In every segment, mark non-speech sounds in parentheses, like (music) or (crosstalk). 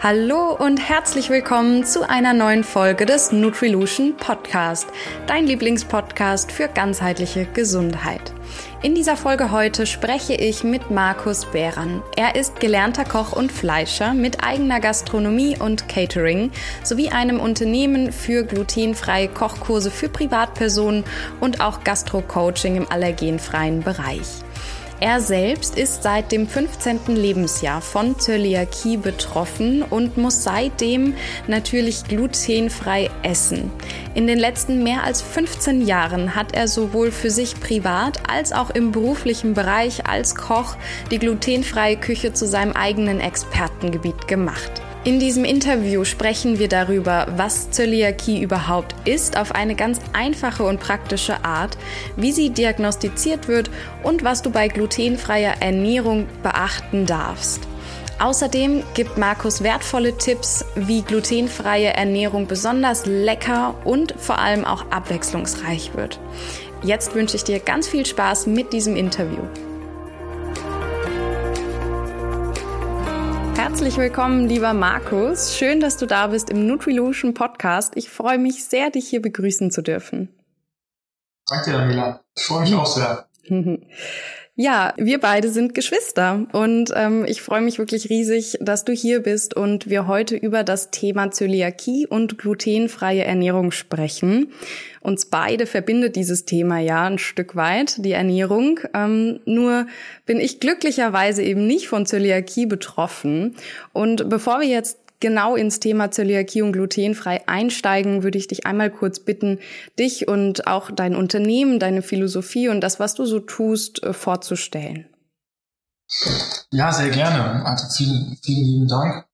Hallo und herzlich willkommen zu einer neuen Folge des Nutrilution Podcast, dein Lieblingspodcast für ganzheitliche Gesundheit. In dieser Folge heute spreche ich mit Markus Behran. Er ist gelernter Koch und Fleischer mit eigener Gastronomie und Catering sowie einem Unternehmen für glutenfreie Kochkurse für Privatpersonen und auch Gastro-Coaching im allergenfreien Bereich. Er selbst ist seit dem 15. Lebensjahr von Zöliakie betroffen und muss seitdem natürlich glutenfrei essen. In den letzten mehr als 15 Jahren hat er sowohl für sich privat als auch im beruflichen Bereich als Koch die glutenfreie Küche zu seinem eigenen Expertengebiet gemacht. In diesem Interview sprechen wir darüber, was Zöliakie überhaupt ist, auf eine ganz einfache und praktische Art, wie sie diagnostiziert wird und was du bei glutenfreier Ernährung beachten darfst. Außerdem gibt Markus wertvolle Tipps, wie glutenfreie Ernährung besonders lecker und vor allem auch abwechslungsreich wird. Jetzt wünsche ich dir ganz viel Spaß mit diesem Interview. Herzlich willkommen, lieber Markus. Schön, dass du da bist im Nutrilution Podcast. Ich freue mich sehr, dich hier begrüßen zu dürfen. Danke, Daniela. Ich freue mich auch sehr. (laughs) Ja, wir beide sind Geschwister und ähm, ich freue mich wirklich riesig, dass du hier bist und wir heute über das Thema Zöliakie und glutenfreie Ernährung sprechen. Uns beide verbindet dieses Thema ja ein Stück weit, die Ernährung. Ähm, nur bin ich glücklicherweise eben nicht von Zöliakie betroffen. Und bevor wir jetzt genau ins Thema Zöliakie und glutenfrei einsteigen, würde ich dich einmal kurz bitten, dich und auch dein Unternehmen, deine Philosophie und das, was du so tust, äh, vorzustellen. Ja, sehr gerne. Also vielen, vielen lieben Dank.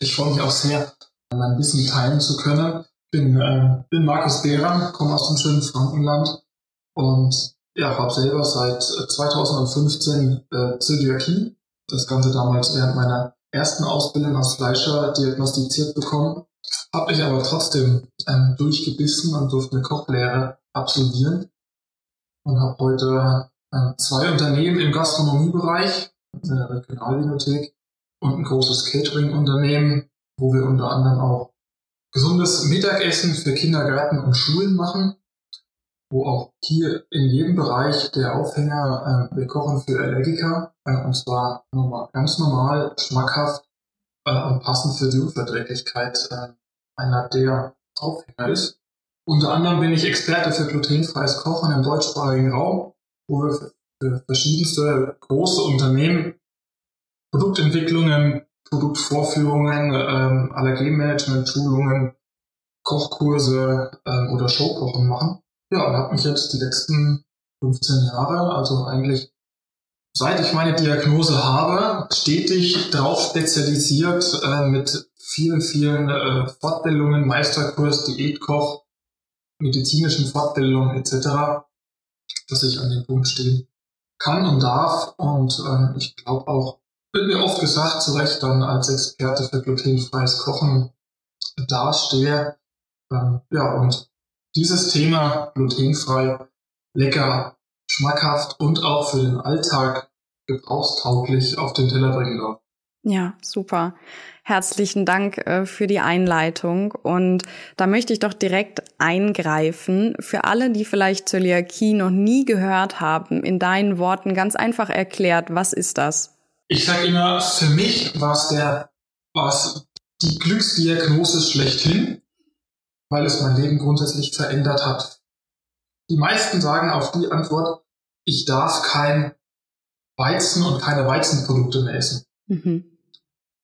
Ich freue mich auch sehr, mein Wissen teilen zu können. Bin, äh, bin Markus Behrer, komme aus dem schönen Frankenland und ja, habe selber seit 2015 äh, Zöliakie. Das Ganze damals während meiner ersten Ausbildung als Fleischer diagnostiziert bekommen, habe ich aber trotzdem ähm, durchgebissen und durfte eine Kochlehre absolvieren und habe heute äh, zwei Unternehmen im Gastronomiebereich, eine Regionalbibliothek und ein großes Catering-Unternehmen, wo wir unter anderem auch gesundes Mittagessen für Kindergärten und Schulen machen wo auch hier in jedem Bereich der Aufhänger, äh, wir kochen für Allergiker, äh, und zwar normal, ganz normal, schmackhaft äh, und passend für die Unverträglichkeit äh, einer der Aufhänger ist. Unter anderem bin ich Experte für glutenfreies Kochen im deutschsprachigen Raum, wo wir für verschiedenste große Unternehmen Produktentwicklungen, Produktvorführungen, ähm, Allergenmanagement-Schulungen, Kochkurse ähm, oder Showkochen machen. Ja, und habe mich jetzt die letzten 15 Jahre, also eigentlich seit ich meine Diagnose habe, stetig darauf spezialisiert äh, mit vielen, vielen äh, Fortbildungen, Meisterkurs, Diätkoch, medizinischen Fortbildungen etc., dass ich an dem Punkt stehen kann und darf. Und äh, ich glaube auch, wird mir oft gesagt, zu Recht dann als Experte für glutenfreies Kochen dastehe. Ähm, ja, und dieses Thema glutenfrei, lecker, schmackhaft und auch für den Alltag gebrauchstauglich auf den Teller bringen darf. Ja, super. Herzlichen Dank äh, für die Einleitung. Und da möchte ich doch direkt eingreifen. Für alle, die vielleicht Zöliakie noch nie gehört haben, in deinen Worten ganz einfach erklärt, was ist das? Ich sage immer, für mich war es der, war es die Glücksdiagnose schlechthin weil es mein Leben grundsätzlich verändert hat. Die meisten sagen auf die Antwort, ich darf kein Weizen und keine Weizenprodukte mehr essen. Mhm.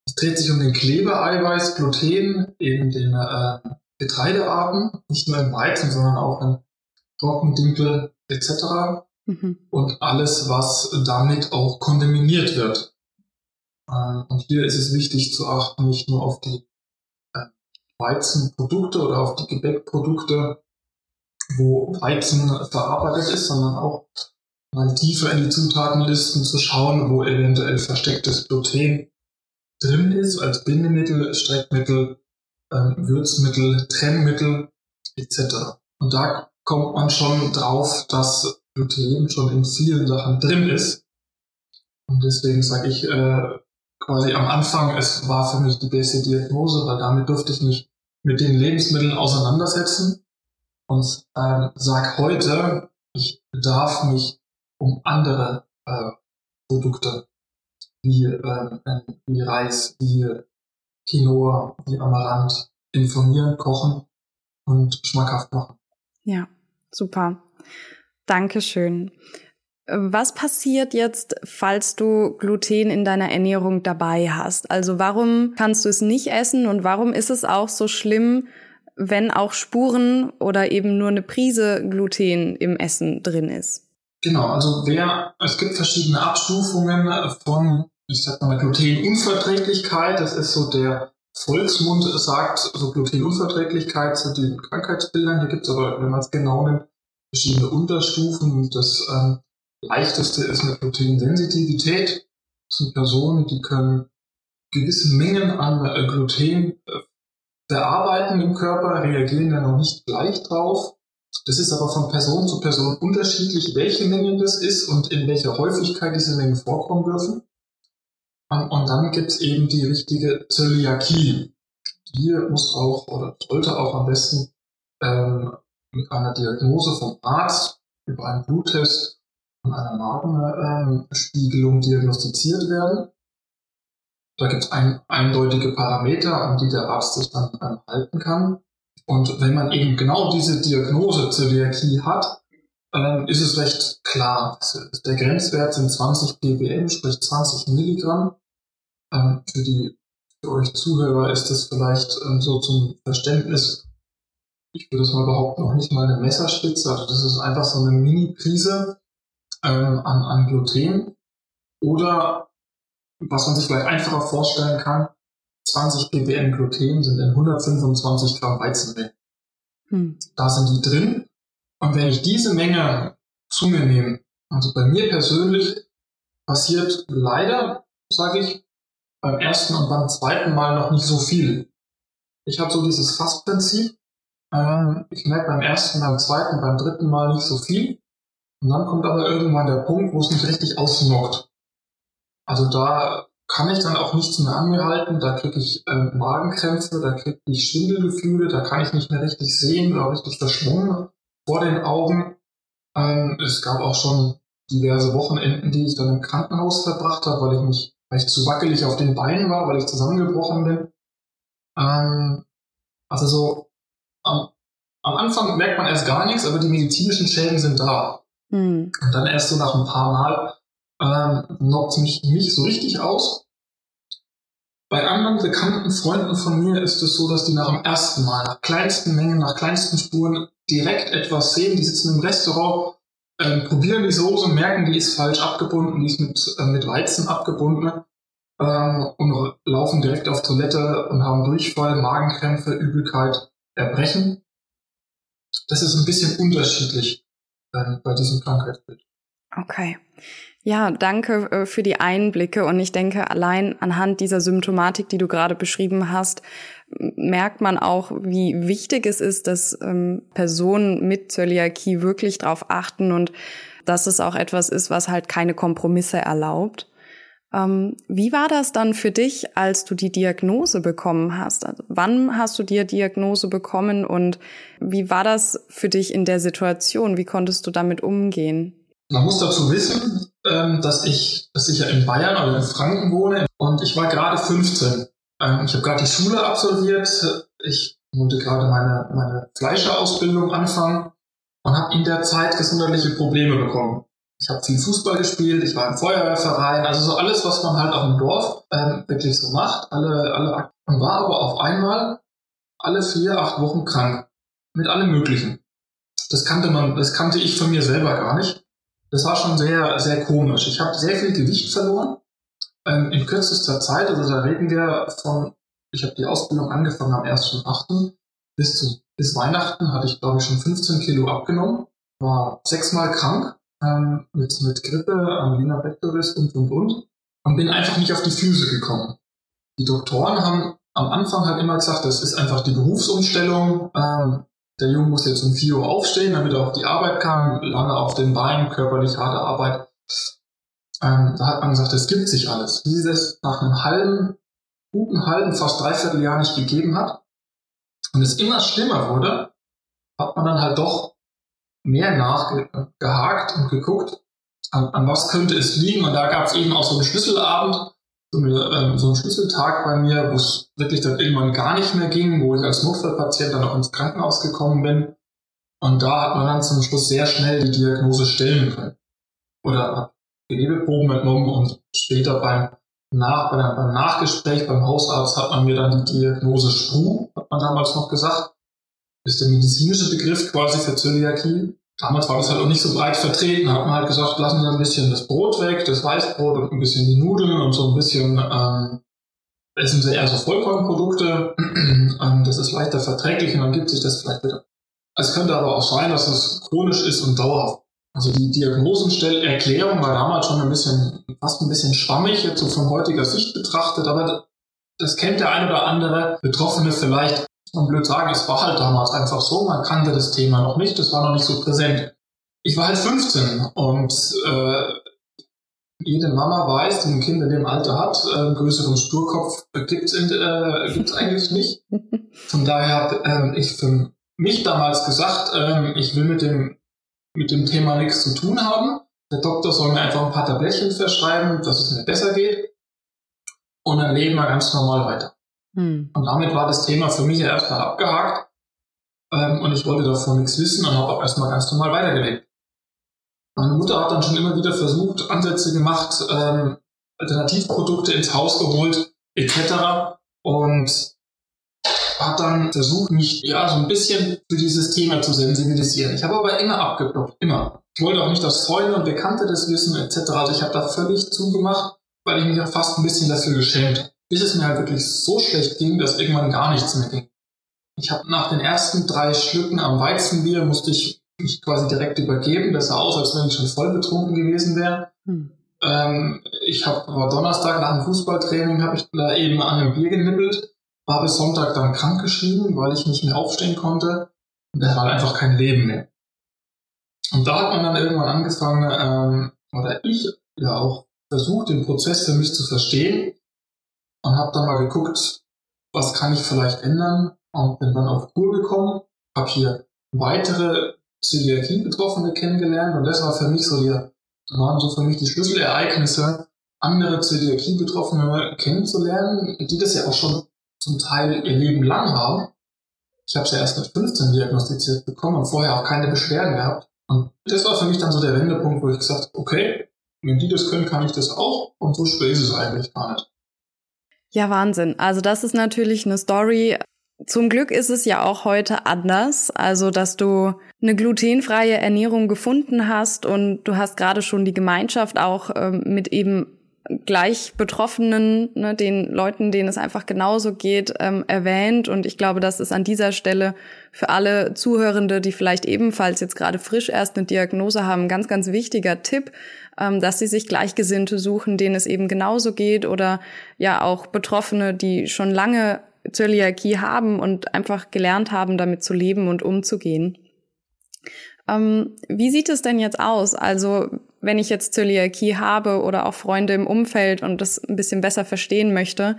Es dreht sich um den Klebeeiweiß, Gluten in den äh, Getreidearten, nicht nur im Weizen, sondern auch in Trockendinkel etc. Mhm. Und alles, was damit auch kontaminiert wird. Äh, und hier ist es wichtig zu achten, nicht nur auf die Weizenprodukte oder auf die Gebäckprodukte, wo Weizen verarbeitet ist, sondern auch mal tiefer in die Zutatenlisten zu schauen, wo eventuell verstecktes Gluten drin ist, als Bindemittel, Streckmittel, äh, Würzmittel, Trennmittel etc. Und da kommt man schon drauf, dass Gluten schon in vielen Sachen drin ist. Und deswegen sage ich, äh, quasi am Anfang, es war für mich die beste Diagnose, weil damit durfte ich mich mit den Lebensmitteln auseinandersetzen und ähm, sag heute, ich darf mich um andere äh, Produkte wie, äh, wie Reis, wie Quinoa, wie Amaranth informieren, kochen und schmackhaft machen. Ja, super. Dankeschön. Was passiert jetzt, falls du Gluten in deiner Ernährung dabei hast? Also warum kannst du es nicht essen und warum ist es auch so schlimm, wenn auch Spuren oder eben nur eine Prise Gluten im Essen drin ist? Genau, also wer, es gibt verschiedene Abstufungen von, ich sag mal, Glutenunverträglichkeit. Das ist so der Volksmund sagt, so Glutenunverträglichkeit zu den Krankheitsbildern. Hier gibt es aber, wenn man es genau nimmt, verschiedene Unterstufen. Das ähm, leichteste ist eine Glutensensitivität. Das sind Personen, die können gewisse Mengen an äh, Gluten äh, bearbeiten im Körper, reagieren dann noch nicht gleich drauf. Das ist aber von Person zu Person unterschiedlich, welche Mengen das ist und in welcher Häufigkeit diese Mengen vorkommen dürfen. Und dann gibt es eben die richtige Zöliakie. Die muss auch oder sollte auch am besten ähm, mit einer Diagnose vom Arzt über einen Bluttest und einer Magenspiegelung diagnostiziert werden. Da gibt es ein, eindeutige Parameter, an die der Arzt sich dann ähm, halten kann. Und wenn man eben genau diese Diagnose Zöliakie hat, dann ist es recht klar. Der Grenzwert sind 20 ppm, sprich 20 Milligramm. Ähm, für die für euch Zuhörer ist das vielleicht ähm, so zum Verständnis ich würde es mal behaupten, noch nicht mal eine Messerspitze. Also das ist einfach so eine Mini-Prise ähm, an, an Gluten. Oder was man sich vielleicht einfacher vorstellen kann, 20 ppm Gluten sind in 125 Gramm Weizenmehl. Hm. Da sind die drin. Und wenn ich diese Menge zu mir nehme, also bei mir persönlich passiert leider, sage ich, beim ersten und beim zweiten Mal noch nicht so viel. Ich habe so dieses Fassprinzip. Ähm, ich merke beim ersten, beim zweiten, beim dritten Mal nicht so viel. Und dann kommt aber irgendwann der Punkt, wo es mich richtig ausnockt. Also da kann ich dann auch nichts mehr an mir halten, da kriege ich äh, Magenkrämpfe, da kriege ich Schwindelgefühle, da kann ich nicht mehr richtig sehen oder richtig verschwommen vor den Augen. Ähm, es gab auch schon diverse Wochenenden, die ich dann im Krankenhaus verbracht habe, weil ich mich, weil ich zu wackelig auf den Beinen war, weil ich zusammengebrochen bin. Ähm, also so am, am Anfang merkt man erst gar nichts, aber die medizinischen Schäden sind da. Mhm. Und dann erst so nach ein paar Mal ähm, knockt mich nicht so richtig aus. Bei anderen bekannten Freunden von mir ist es so, dass die nach dem ersten Mal, nach kleinsten Mengen, nach kleinsten Spuren direkt etwas sehen. Die sitzen im Restaurant, äh, probieren die Soße, merken, die ist falsch abgebunden, die ist mit, äh, mit Weizen abgebunden ähm, und laufen direkt auf Toilette und haben Durchfall, Magenkrämpfe, Übelkeit. Erbrechen. Das ist ein bisschen unterschiedlich bei diesem Krankheitsbild. Okay. Ja, danke äh, für die Einblicke. Und ich denke, allein anhand dieser Symptomatik, die du gerade beschrieben hast, merkt man auch, wie wichtig es ist, dass ähm, Personen mit Zöliakie wirklich darauf achten und dass es auch etwas ist, was halt keine Kompromisse erlaubt. Ähm, wie war das dann für dich, als du die Diagnose bekommen hast? Also wann hast du die Diagnose bekommen und wie war das für dich in der Situation? Wie konntest du damit umgehen? Man muss dazu wissen, ähm, dass ich, dass ich ja in Bayern oder in Franken wohne und ich war gerade 15. Ähm, ich habe gerade die Schule absolviert. Ich wollte gerade meine, meine Fleischerausbildung anfangen und habe in der Zeit gesundheitliche Probleme bekommen. Ich habe viel Fußball gespielt, ich war im Feuerwehrverein, also so alles, was man halt auf dem Dorf ähm, wirklich so macht, alle, alle und war aber auf einmal alle vier, acht Wochen krank. Mit allem Möglichen. Das kannte man, das kannte ich von mir selber gar nicht. Das war schon sehr, sehr komisch. Ich habe sehr viel Gewicht verloren ähm, in kürzester Zeit. Also da reden wir von, ich habe die Ausbildung angefangen am 1.8. Bis, zu, bis Weihnachten hatte ich, glaube ich, schon 15 Kilo abgenommen. War sechsmal krank ähm, mit, mit Grippe, Angina pectoris und, und, und. Und bin einfach nicht auf die Füße gekommen. Die Doktoren haben am Anfang halt immer gesagt, das ist einfach die Berufsumstellung. Ähm, der Junge muss jetzt um 4 Uhr aufstehen, damit er auf die Arbeit kann, lange auf den Beinen, körperlich harte Arbeit. Ähm, da hat man gesagt, es gibt sich alles. Wie das nach einem halben, guten halben, fast dreiviertel Jahr nicht gegeben hat und es immer schlimmer wurde, hat man dann halt doch mehr nachgehakt und geguckt, an, an was könnte es liegen. Und da gab es eben auch so einen Schlüsselabend, so, eine, ähm, so einen Schlüsseltag bei mir, wo es wirklich dann irgendwann gar nicht mehr ging, wo ich als Notfallpatient dann auch ins Krankenhaus gekommen bin. Und da hat man dann zum Schluss sehr schnell die Diagnose stellen können. Oder hat Gewebeproben entnommen und später beim, Nach, beim, beim Nachgespräch beim Hausarzt hat man mir dann die Diagnose Spru, hat man damals noch gesagt, ist der medizinische Begriff quasi für Zöliakie. Damals war das halt auch nicht so breit vertreten, hat man halt gesagt, lassen Sie ein bisschen das Brot weg, das Weißbrot und ein bisschen die Nudeln und so ein bisschen ähm, essen Sie eher so Vollkornprodukte, (clears throat) ähm, das ist leichter verträglich und dann gibt sich das vielleicht wieder. Es könnte aber auch sein, dass es chronisch ist und dauerhaft. Also die Diagnosenerklärung war damals schon ein bisschen, fast ein bisschen schwammig, jetzt so von heutiger Sicht betrachtet, aber das kennt der ein oder andere Betroffene vielleicht und blöd sagen, es war halt damals einfach so, man kannte das Thema noch nicht, das war noch nicht so präsent. Ich war halt 15 und äh, jede Mama weiß, die ein Kind in dem Alter hat, äh, größeren Sturkopf gibt's äh, gibt's eigentlich nicht. Von daher habe äh, ich für mich damals gesagt, äh, ich will mit dem, mit dem Thema nichts zu tun haben. Der Doktor soll mir einfach ein paar Tablettchen verschreiben, dass es mir besser geht. Und dann leben wir ganz normal weiter. Hm. Und damit war das Thema für mich ja erstmal abgehakt. Ähm, und ich wollte davon nichts wissen und habe auch erstmal ganz normal weitergelebt. Meine Mutter hat dann schon immer wieder versucht, Ansätze gemacht, ähm, Alternativprodukte ins Haus geholt, etc. Und hat dann versucht, mich ja so ein bisschen für dieses Thema zu sensibilisieren. Ich habe aber immer abgeblockt, immer. Ich wollte auch nicht, dass Freunde und Bekannte das wissen, etc. Also ich habe da völlig zugemacht, weil ich mich auch fast ein bisschen dafür geschämt habe bis es mir halt wirklich so schlecht ging, dass irgendwann gar nichts mehr ging. Ich habe nach den ersten drei Schlücken am Weizenbier musste ich mich quasi direkt übergeben. Das sah aus, als wenn ich schon voll betrunken gewesen wäre. Hm. Ähm, ich hab, war Donnerstag nach dem Fußballtraining, habe ich da eben an einem Bier genibbelt, war bis Sonntag dann krank geschrieben, weil ich nicht mehr aufstehen konnte. Und das war halt einfach kein Leben mehr. Und da hat man dann irgendwann angefangen, ähm, oder ich ja auch versucht, den Prozess für mich zu verstehen und habe dann mal geguckt, was kann ich vielleicht ändern und bin dann auf Kur gekommen, habe hier weitere Zöliakie-Betroffene kennengelernt und das war für mich so die, waren so für mich die Schlüsselereignisse, andere Zöliakie-Betroffene kennenzulernen, die das ja auch schon zum Teil ihr Leben lang haben. Ich habe es ja erst mit 15 diagnostiziert bekommen und vorher auch keine Beschwerden gehabt. Und das war für mich dann so der Wendepunkt, wo ich gesagt habe, okay, wenn die das können, kann ich das auch und so schwer ist es eigentlich gar nicht. Ja, Wahnsinn. Also das ist natürlich eine Story. Zum Glück ist es ja auch heute anders. Also, dass du eine glutenfreie Ernährung gefunden hast und du hast gerade schon die Gemeinschaft auch ähm, mit eben gleich Betroffenen, ne, den Leuten, denen es einfach genauso geht, ähm, erwähnt. Und ich glaube, das ist an dieser Stelle für alle Zuhörende, die vielleicht ebenfalls jetzt gerade frisch erst eine Diagnose haben, ein ganz, ganz wichtiger Tipp, ähm, dass sie sich Gleichgesinnte suchen, denen es eben genauso geht oder ja auch Betroffene, die schon lange Zöliakie haben und einfach gelernt haben, damit zu leben und umzugehen. Ähm, wie sieht es denn jetzt aus? Also wenn ich jetzt Zöliakie habe oder auch Freunde im Umfeld und das ein bisschen besser verstehen möchte,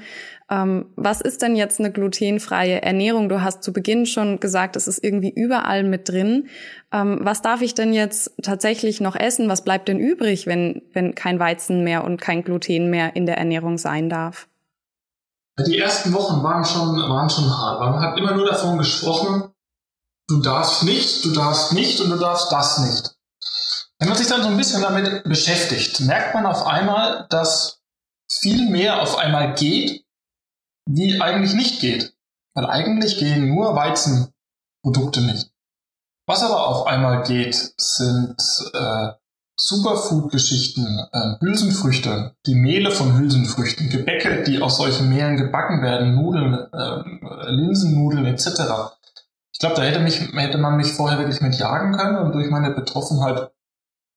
ähm, was ist denn jetzt eine glutenfreie Ernährung? Du hast zu Beginn schon gesagt, es ist irgendwie überall mit drin. Ähm, was darf ich denn jetzt tatsächlich noch essen? Was bleibt denn übrig, wenn, wenn kein Weizen mehr und kein Gluten mehr in der Ernährung sein darf? Die ersten Wochen waren schon, waren schon hart. Man hat immer nur davon gesprochen, du darfst nicht, du darfst nicht und du darfst das nicht. Wenn man sich dann so ein bisschen damit beschäftigt, merkt man auf einmal, dass viel mehr auf einmal geht, wie eigentlich nicht geht. Weil eigentlich gehen nur Weizenprodukte nicht. Was aber auf einmal geht, sind äh, Superfood-Geschichten, äh, Hülsenfrüchte, die Mehle von Hülsenfrüchten, Gebäcke, die aus solchen Mehlen gebacken werden, Nudeln, äh, Linsennudeln etc. Ich glaube, da hätte, mich, hätte man mich vorher wirklich mit jagen können und durch meine Betroffenheit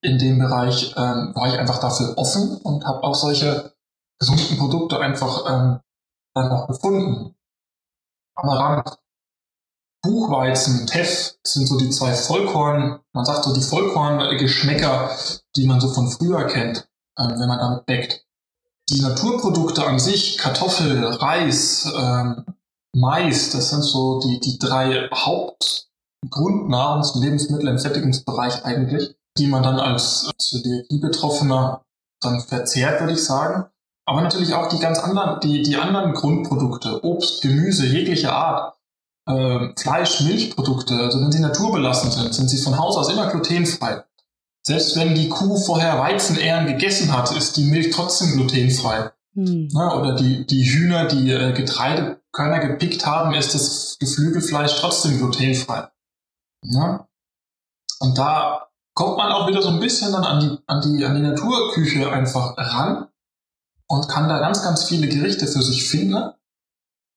in dem Bereich ähm, war ich einfach dafür offen und habe auch solche gesunden Produkte einfach ähm, dann auch gefunden. Amaranth, Buchweizen, Teff sind so die zwei Vollkorn, man sagt so die Vollkorn-Geschmäcker, die man so von früher kennt. äh, wenn man damit backt. Die Naturprodukte an sich, Kartoffel, Reis, ähm, Mais, das sind so die, die drei Hauptgrundnahrungs- und Lebensmittel im Sättigungsbereich eigentlich, die man dann als Zöliakie-Betroffener dann verzehrt, würde ich sagen. Aber natürlich auch die ganz anderen, die, die anderen Grundprodukte, Obst, Gemüse, jeglicher Art, äh, Fleisch, Milchprodukte, also wenn sie naturbelassen sind, sind sie von Haus aus immer glutenfrei. Selbst wenn die Kuh vorher Weizenähren gegessen hat, ist die Milch trotzdem glutenfrei. Hm. Na, oder die, die Hühner, die äh, Getreidekörner gepickt haben, ist das Geflügelfleisch trotzdem glutenfrei. Na? Und da kommt man auch wieder so ein bisschen dann an die, an die, an die Naturküche einfach ran und kann da ganz, ganz viele Gerichte für sich finden.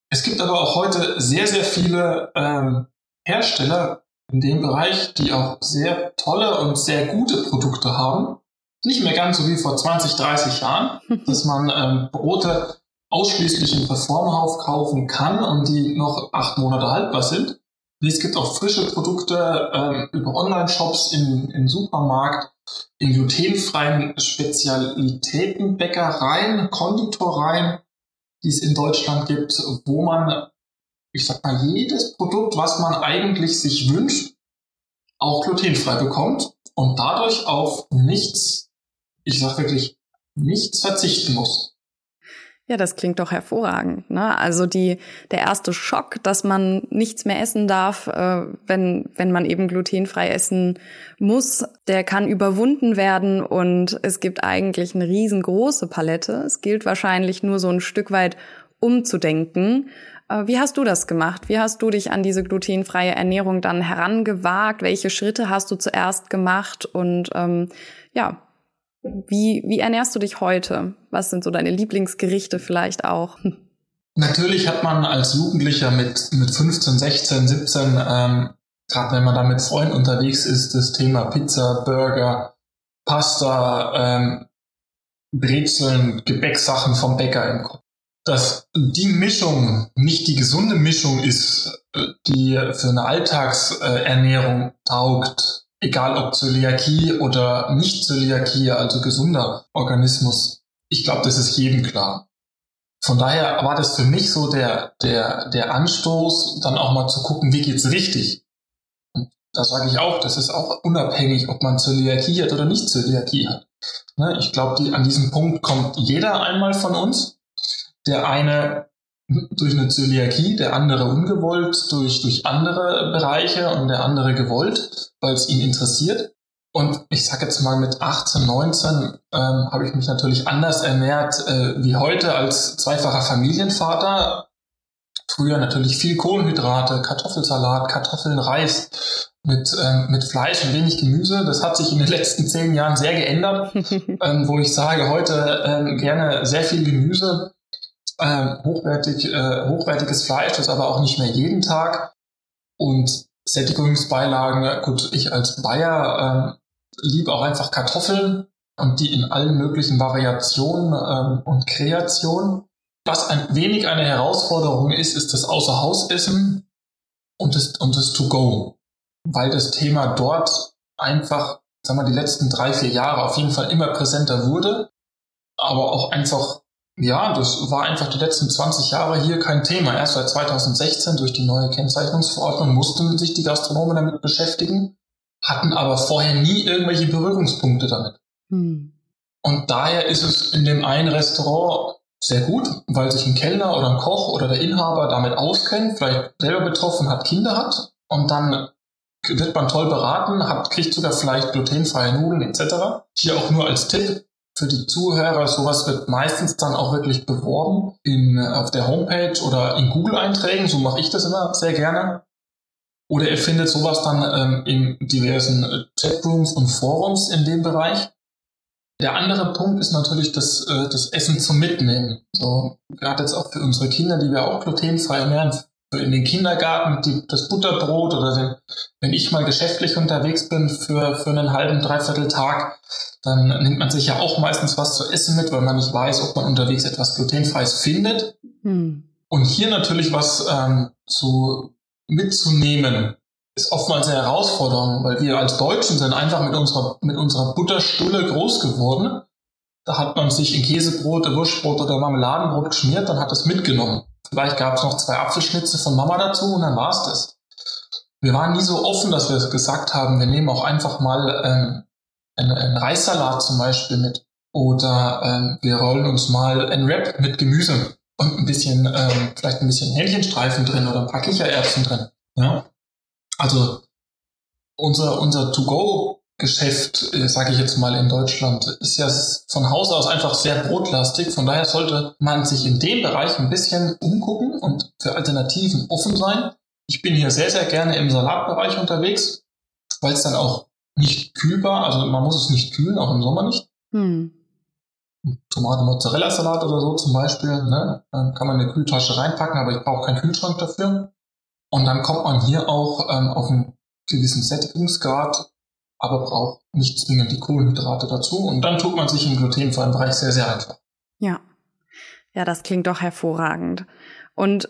Es gibt aber auch heute sehr, sehr viele ähm, Hersteller in dem Bereich, die auch sehr tolle und sehr gute Produkte haben. Nicht mehr ganz so wie vor 20, 30 Jahren, (laughs) dass man ähm, Brote ausschließlich im Reformhaus kaufen kann und die noch acht Monate haltbar sind. Es gibt auch frische Produkte ähm, über Online-Shops im, im Supermarkt, in glutenfreien Spezialitätenbäckereien, Konditoreien, die es in Deutschland gibt, wo man, ich sag mal, jedes Produkt, was man eigentlich sich wünscht, auch glutenfrei bekommt und dadurch auf nichts, ich sag wirklich, nichts verzichten muss. Ja, das klingt doch hervorragend. Ne? Also die, der erste Schock, dass man nichts mehr essen darf, äh, wenn, wenn man eben glutenfrei essen muss, der kann überwunden werden und es gibt eigentlich eine riesengroße Palette. Es gilt wahrscheinlich nur so ein Stück weit umzudenken. Äh, wie hast du das gemacht? Wie hast du dich an diese glutenfreie Ernährung dann herangewagt? Welche Schritte hast du zuerst gemacht? Und ähm, ja, wie, wie ernährst du dich heute? Was sind so deine Lieblingsgerichte vielleicht auch? Natürlich hat man als Jugendlicher mit, mit 15, 16, 17, ähm, gerade wenn man da mit Freunden unterwegs ist, das Thema Pizza, Burger, Pasta, ähm, Brezeln, Gebäcksachen vom Bäcker im Kopf. Dass die Mischung nicht die gesunde Mischung ist, äh, die für eine Alltagsernährung taugt, egal ob Zöliakie oder nicht Zöliakie, also gesunder Organismus. Ich glaube, das ist jedem klar. Von daher war das für mich so der, der, der Anstoß, dann auch mal zu gucken, wie geht's richtig. Da sage ich auch, das ist auch unabhängig, ob man Zöliakie hat oder nicht Zöliakie hat. Ne, ich glaube, die, an diesem Punkt kommt jeder einmal von uns. Der eine durch eine Zöliakie, der andere ungewollt durch, durch andere Bereiche und der andere gewollt, weil es ihn interessiert. Und ich sag jetzt mal, mit 18, 19 ähm, habe ich mich natürlich anders ernährt äh, wie heute als zweifacher Familienvater. Früher natürlich viel Kohlenhydrate, Kartoffelsalat, Kartoffeln, Reis mit, ähm, mit Fleisch und wenig Gemüse. Das hat sich in den letzten zehn Jahren sehr geändert, (laughs) ähm, wo ich sage, heute ähm, gerne sehr viel Gemüse, äh, hochwertig, äh, hochwertiges Fleisch, das aber auch nicht mehr jeden Tag. Und Sättigungsbeilagen, gut, ich als Bayer äh, liebe auch einfach Kartoffeln und die in allen möglichen Variationen ähm, und Kreationen. Was ein wenig eine Herausforderung ist, ist das Außerhausessen und das, und das To-Go. Weil das Thema dort einfach, sagen wir, die letzten drei, vier Jahre auf jeden Fall immer präsenter wurde, aber auch einfach ja, das war einfach die letzten 20 Jahre hier kein Thema. Erst seit 2016 durch die neue Kennzeichnungsverordnung mussten sich die Gastronomen damit beschäftigen, hatten aber vorher nie irgendwelche Berührungspunkte damit. Hm. Und daher ist es in dem einen Restaurant sehr gut, weil sich ein Kellner oder ein Koch oder der Inhaber damit auskennt, vielleicht selber betroffen hat, Kinder hat und dann wird man toll beraten, hat, kriegt sogar vielleicht glutenfreie Nudeln etc. Hier auch nur als Tipp, für die Zuhörer, sowas wird meistens dann auch wirklich beworben in, auf der Homepage oder in Google-Einträgen. So mache ich das immer sehr gerne. Oder ihr findet sowas dann ähm, in diversen äh, Chatrooms und Forums in dem Bereich. Der andere Punkt ist natürlich das, äh, das Essen zum Mitnehmen. So, gerade jetzt auch für unsere Kinder, die wir auch glutenfrei ernähren, in den Kindergarten die, das Butterbrot oder den, wenn ich mal geschäftlich unterwegs bin für, für einen halben, dreiviertel Tag, dann nimmt man sich ja auch meistens was zu essen mit, weil man nicht weiß, ob man unterwegs etwas glutenfreies findet. Hm. Und hier natürlich was ähm, zu mitzunehmen, ist oftmals eine Herausforderung, weil wir als Deutschen sind einfach mit unserer, mit unserer Butterstulle groß geworden. Da hat man sich in Käsebrot, Wurstbrot oder Marmeladenbrot geschmiert und hat es mitgenommen. Vielleicht gab es noch zwei Apfelschnitze von Mama dazu und dann war es das. Wir waren nie so offen, dass wir gesagt haben, wir nehmen auch einfach mal ähm, einen, einen Reissalat zum Beispiel mit. Oder ähm, wir rollen uns mal ein Wrap mit Gemüse und ein bisschen, ähm, vielleicht ein bisschen Hähnchenstreifen drin oder ein paar Kichererbsen drin. Ja? Also unser, unser To-Go-Geschäft, äh, sage ich jetzt mal in Deutschland, ist ja von Haus aus einfach sehr brotlastig. Von daher sollte man sich in dem Bereich ein bisschen umgucken und für Alternativen offen sein. Ich bin hier sehr, sehr gerne im Salatbereich unterwegs, weil es dann auch nicht kühlbar, also man muss es nicht kühlen, auch im Sommer nicht. Hm. Tomate-Mozzarella-Salat oder so zum Beispiel, ne? Dann kann man eine Kühltasche reinpacken, aber ich brauche keinen Kühlschrank dafür. Und dann kommt man hier auch ähm, auf einen gewissen Sättigungsgrad, aber braucht nicht zwingend die Kohlenhydrate dazu. Und dann tut man sich im glutenfreien Bereich sehr, sehr einfach. Ja. Ja, das klingt doch hervorragend. Und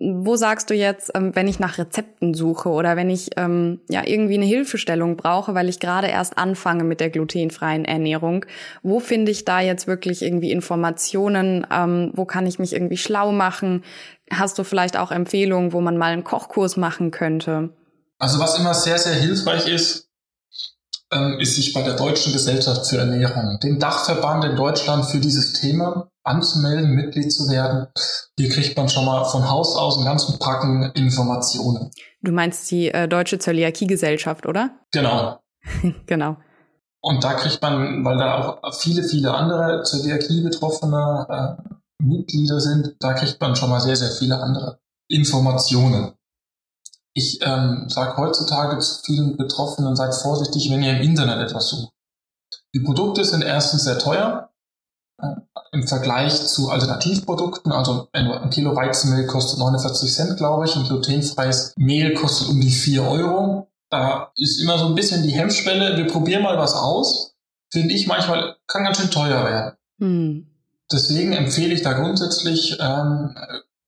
wo sagst du jetzt, ähm, wenn ich nach Rezepten suche oder wenn ich ähm, ja irgendwie eine Hilfestellung brauche, weil ich gerade erst anfange mit der glutenfreien Ernährung, wo finde ich da jetzt wirklich irgendwie Informationen? Ähm, wo kann ich mich irgendwie schlau machen? Hast du vielleicht auch Empfehlungen, wo man mal einen Kochkurs machen könnte? Also was immer sehr, sehr hilfreich ist, ähm, ist sich bei der Deutschen Gesellschaft für Ernährung, dem Dachverband in Deutschland für dieses Thema, anzumelden, Mitglied zu werden. Hier kriegt man schon mal von Haus aus einen ganzen Packen Informationen. Du meinst die äh, Deutsche Zöliakie-Gesellschaft, oder? (laughs) Genau. genau. Und da kriegt man, weil da auch viele, viele andere Zöliakie-Betroffene äh, Mitglieder sind, da kriegt man schon mal sehr, sehr viele andere Informationen. Ich ähm, sage heutzutage zu vielen Betroffenen, seid vorsichtig, wenn ihr im Internet etwas sucht. Die Produkte sind erstens sehr teuer äh, im Vergleich zu Alternativprodukten. Also ein Kilo Weizenmehl kostet 49 Cent, glaube ich, und glutenfreies Mehl kostet um die 4 Euro. Da ist immer so ein bisschen die Hemmschwelle, wir probieren mal was aus. Finde ich manchmal, kann ganz schön teuer werden. Hm. Deswegen empfehle ich da grundsätzlich, ähm,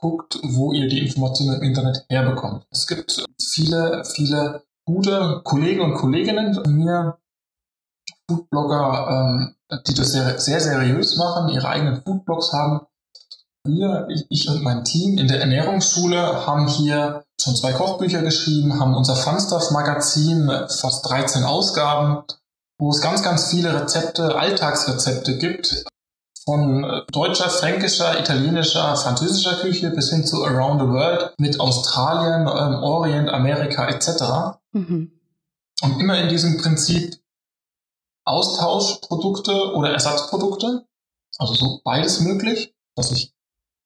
guckt, wo ihr die Informationen im Internet herbekommt. Es gibt viele, viele gute Kollegen und Kolleginnen von mir, Foodblogger, ähm, die das sehr, sehr seriös machen, ihre eigenen Foodblogs haben. Wir, ich, und mein Team in der Ernährungsschule haben hier schon zwei Kochbücher geschrieben, haben unser Funstuff-Magazin, fast 13 Ausgaben, wo es ganz, ganz viele Rezepte, Alltagsrezepte gibt, von äh, deutscher, fränkischer, italienischer, französischer Küche bis hin zu Around the World mit Australien, ähm, Orient, Amerika etc. Mhm. Und immer in diesem Prinzip Austauschprodukte oder Ersatzprodukte, also so beides möglich, dass ich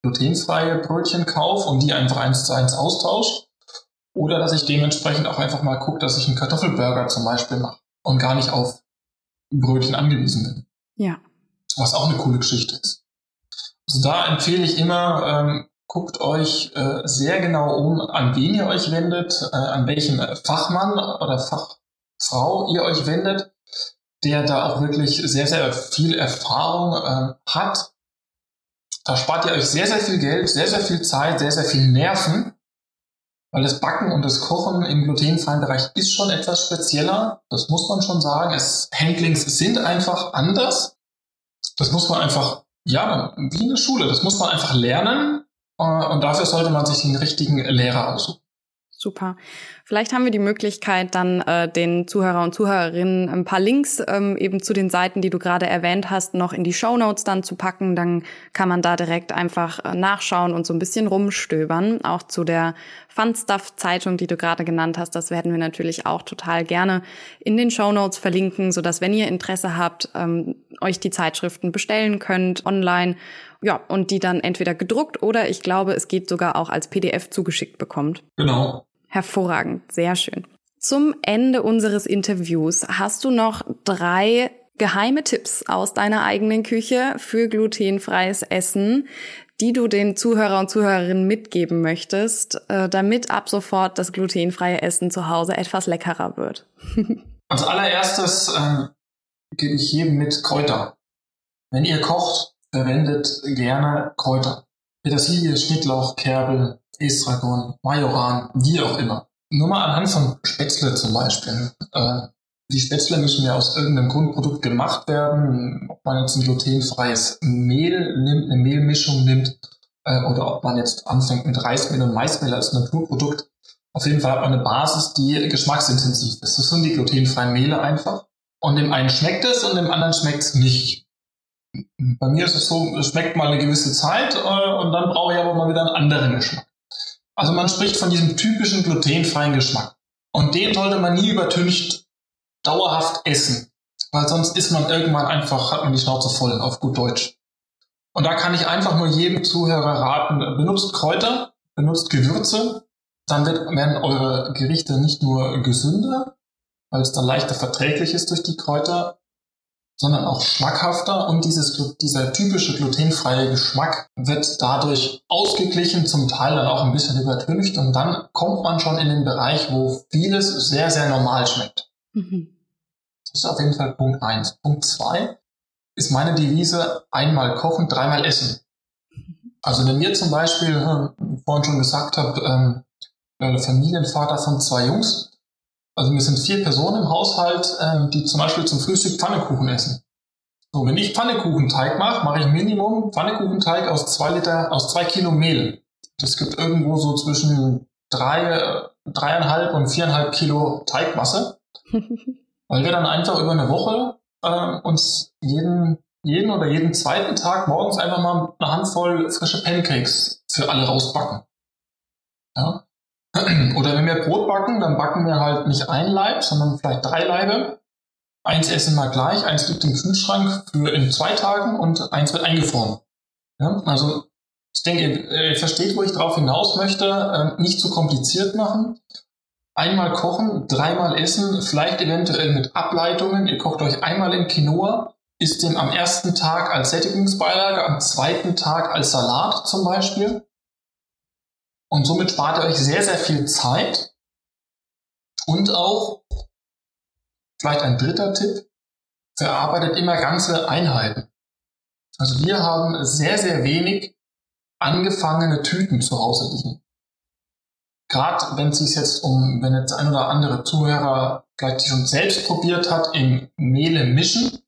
glutenfreie Brötchen kaufe und die einfach eins zu eins austausche. Oder dass ich dementsprechend auch einfach mal gucke, dass ich einen Kartoffelburger zum Beispiel mache und gar nicht auf Brötchen angewiesen bin. Ja was auch eine coole Geschichte ist. Also da empfehle ich immer, ähm, guckt euch äh, sehr genau um, an wen ihr euch wendet, äh, an welchen Fachmann oder Fachfrau ihr euch wendet, der da auch wirklich sehr, sehr viel Erfahrung äh, hat. Da spart ihr euch sehr, sehr viel Geld, sehr, sehr viel Zeit, sehr, sehr viel Nerven, weil das Backen und das Kochen im glutenfreien Bereich ist schon etwas spezieller. Das muss man schon sagen. Es, Handlings sind einfach anders. Das muss man einfach, ja, wie in der Schule, das muss man einfach lernen äh, und dafür sollte man sich den richtigen Lehrer aussuchen. Super. Vielleicht haben wir die Möglichkeit, dann äh, den Zuhörer und Zuhörerinnen ein paar Links ähm, eben zu den Seiten, die du gerade erwähnt hast, noch in die Show Notes dann zu packen. Dann kann man da direkt einfach äh, nachschauen und so ein bisschen rumstöbern. Auch zu der Fun Stuff Zeitung, die du gerade genannt hast, das werden wir natürlich auch total gerne in den Show Notes verlinken, so dass wenn ihr Interesse habt, ähm, euch die Zeitschriften bestellen könnt online. Ja, und die dann entweder gedruckt oder ich glaube, es geht sogar auch als PDF zugeschickt bekommt. Genau. Hervorragend, sehr schön. Zum Ende unseres Interviews hast du noch drei geheime Tipps aus deiner eigenen Küche für glutenfreies Essen, die du den Zuhörer und Zuhörerinnen mitgeben möchtest, äh, damit ab sofort das glutenfreie Essen zu Hause etwas leckerer wird. (laughs) Als allererstes äh, gebe ich jedem mit Kräuter. Wenn ihr kocht, verwendet gerne Kräuter. Petersilie, Schnittlauch, Kerbel, Estragon, Majoran, wie auch immer. Nur mal anhand von Spätzle zum Beispiel. Äh, Die Spätzle müssen ja aus irgendeinem Grundprodukt gemacht werden. Ob man jetzt ein glutenfreies Mehl nimmt, eine Mehlmischung nimmt, äh, oder ob man jetzt anfängt mit Reismehl und Maismehl als Naturprodukt. Auf jeden Fall hat man eine Basis, die geschmacksintensiv ist. Das sind die glutenfreien Mehle einfach. Und dem einen schmeckt es und dem anderen schmeckt es nicht. Bei mir ist es so, es schmeckt mal eine gewisse Zeit äh, und dann brauche ich aber mal wieder einen anderen Geschmack. Also man spricht von diesem typischen glutenfreien Geschmack. Und den sollte man nie übertüncht dauerhaft essen. Weil sonst ist man irgendwann einfach, hat man die Schnauze voll, auf gut Deutsch. Und da kann ich einfach nur jedem Zuhörer raten, benutzt Kräuter, benutzt Gewürze, dann werden eure Gerichte nicht nur gesünder, weil es dann leichter verträglich ist durch die Kräuter, sondern auch schmackhafter und dieses, dieser typische glutenfreie Geschmack wird dadurch ausgeglichen, zum Teil dann auch ein bisschen übertüncht und dann kommt man schon in den Bereich, wo vieles sehr, sehr normal schmeckt. Mhm. Das ist auf jeden Fall Punkt eins. Punkt zwei ist meine Devise einmal kochen, dreimal essen. Also wenn ihr zum Beispiel, äh, vorhin schon gesagt habt, ähm, Familienvater von zwei Jungs, also wir sind vier Personen im Haushalt, ähm, die zum Beispiel zum Frühstück Pfannekuchen essen. So, wenn ich Pfannekuchenteig mache, mache ich Minimum Pfannekuchenteig aus zwei Liter, aus zwei Kilo Mehl. Das gibt irgendwo so zwischen drei, dreieinhalb und viereinhalb Kilo Teigmasse. (laughs) weil wir dann einfach über eine Woche äh, uns jeden, jeden oder jeden zweiten Tag morgens einfach mal eine Handvoll frische Pancakes für alle rausbacken. Ja? (clears throat) Oder wenn wir Brot backen, dann backen wir halt nicht ein Leib, sondern vielleicht drei Leibe. Eins essen wir gleich, eins liegt im Kühlschrank für in zwei Tagen und eins wird eingefroren. Ja, also ich denke, ihr versteht, wo ich drauf hinaus möchte. Ähm, nicht zu kompliziert machen. Einmal kochen, dreimal essen, vielleicht eventuell mit Ableitungen. Ihr kocht euch einmal in Quinoa, isst den am ersten Tag als Sättigungsbeilage, am zweiten Tag als Salat zum Beispiel. Und somit spart ihr euch sehr, sehr viel Zeit. Und auch, vielleicht ein dritter Tipp, verarbeitet immer ganze Einheiten. Also wir haben sehr, sehr wenig angefangene Tüten zu Hause liegen. Gerade wenn es sich jetzt um, wenn jetzt ein oder andere Zuhörer vielleicht schon selbst probiert hat, im Mehle mischen,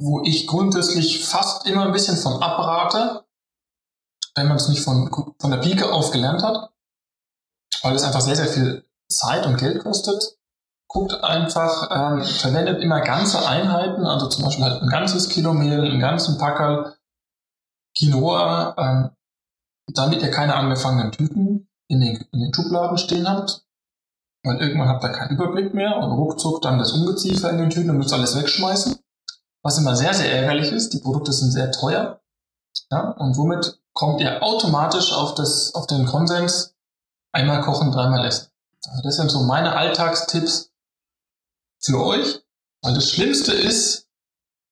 wo ich grundsätzlich fast immer ein bisschen von abrate, wenn man es nicht von, von der Pike auf gelernt hat, weil es einfach sehr, sehr viel Zeit und Geld kostet. Guckt einfach, ähm, verwendet immer ganze Einheiten, also zum Beispiel halt ein ganzes Kilo Mehl, einen ganzen Packerl Quinoa, ähm, damit ihr keine angefangenen Tüten in den, in den Schubladen stehen habt, weil irgendwann habt ihr keinen Überblick mehr und ruckzuck dann das Ungeziefer in den Tüten und müsst alles wegschmeißen. Was immer sehr, sehr ärgerlich ist, die Produkte sind sehr teuer. Ja, und womit kommt ihr automatisch auf, das, auf den Konsens, einmal kochen, dreimal essen. Also das sind so meine Alltagstipps für euch. Weil das Schlimmste ist,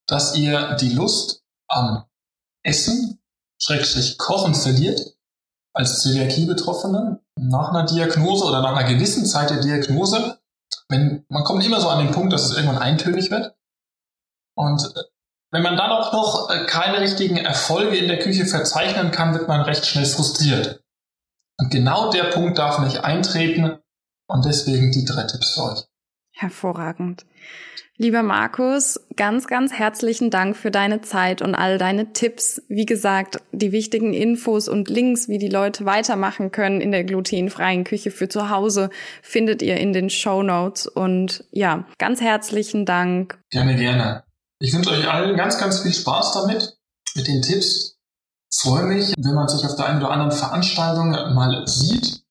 dass ihr die Lust am Essen, Schrägstrich Kochen verliert, als Zöliakie-Betroffene, nach einer Diagnose oder nach einer gewissen Zeit der Diagnose. Wenn, man kommt immer so an den Punkt, dass es irgendwann eintönig wird. Und wenn man dann auch noch äh, keine richtigen Erfolge in der Küche verzeichnen kann, wird man recht schnell frustriert. Und genau der Punkt darf nicht eintreten und deswegen die drei Tipps für euch. Hervorragend. Lieber Markus, ganz, ganz herzlichen Dank für deine Zeit und all deine Tipps. Wie gesagt, die wichtigen Infos und Links, wie die Leute weitermachen können in der glutenfreien Küche für zu Hause, findet ihr in den Show Notes. Und ja, ganz herzlichen Dank. Gerne, gerne. Ich wünsche euch allen ganz, ganz viel Spaß damit, mit den Tipps. Freue mich, wenn man sich auf der einen oder anderen Veranstaltung mal sieht.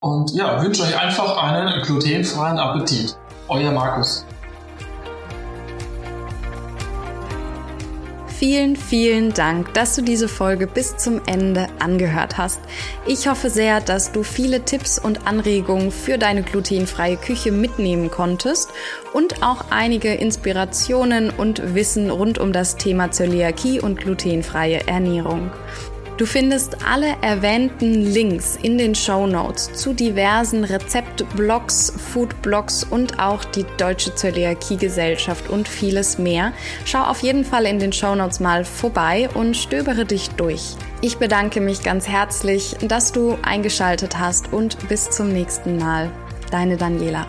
Und ja, wünsche euch einfach einen glutenfreien Appetit. Euer Markus. Vielen, vielen Dank, dass du diese Folge bis zum Ende angehört hast. Ich hoffe sehr, dass du viele Tipps und Anregungen für deine glutenfreie Küche mitnehmen konntest und auch einige Inspirationen und Wissen rund um das Thema Zöliakie und glutenfreie Ernährung. Du findest alle erwähnten Links in den Show Notes zu diversen Rezeptblogs, Foodblogs und auch die Deutsche Zöliakie-Gesellschaft und vieles mehr. Schau auf jeden Fall in den Show Notes mal vorbei und stöbere dich durch. Ich bedanke mich ganz herzlich, dass du eingeschaltet hast und bis zum nächsten Mal. Deine Daniela.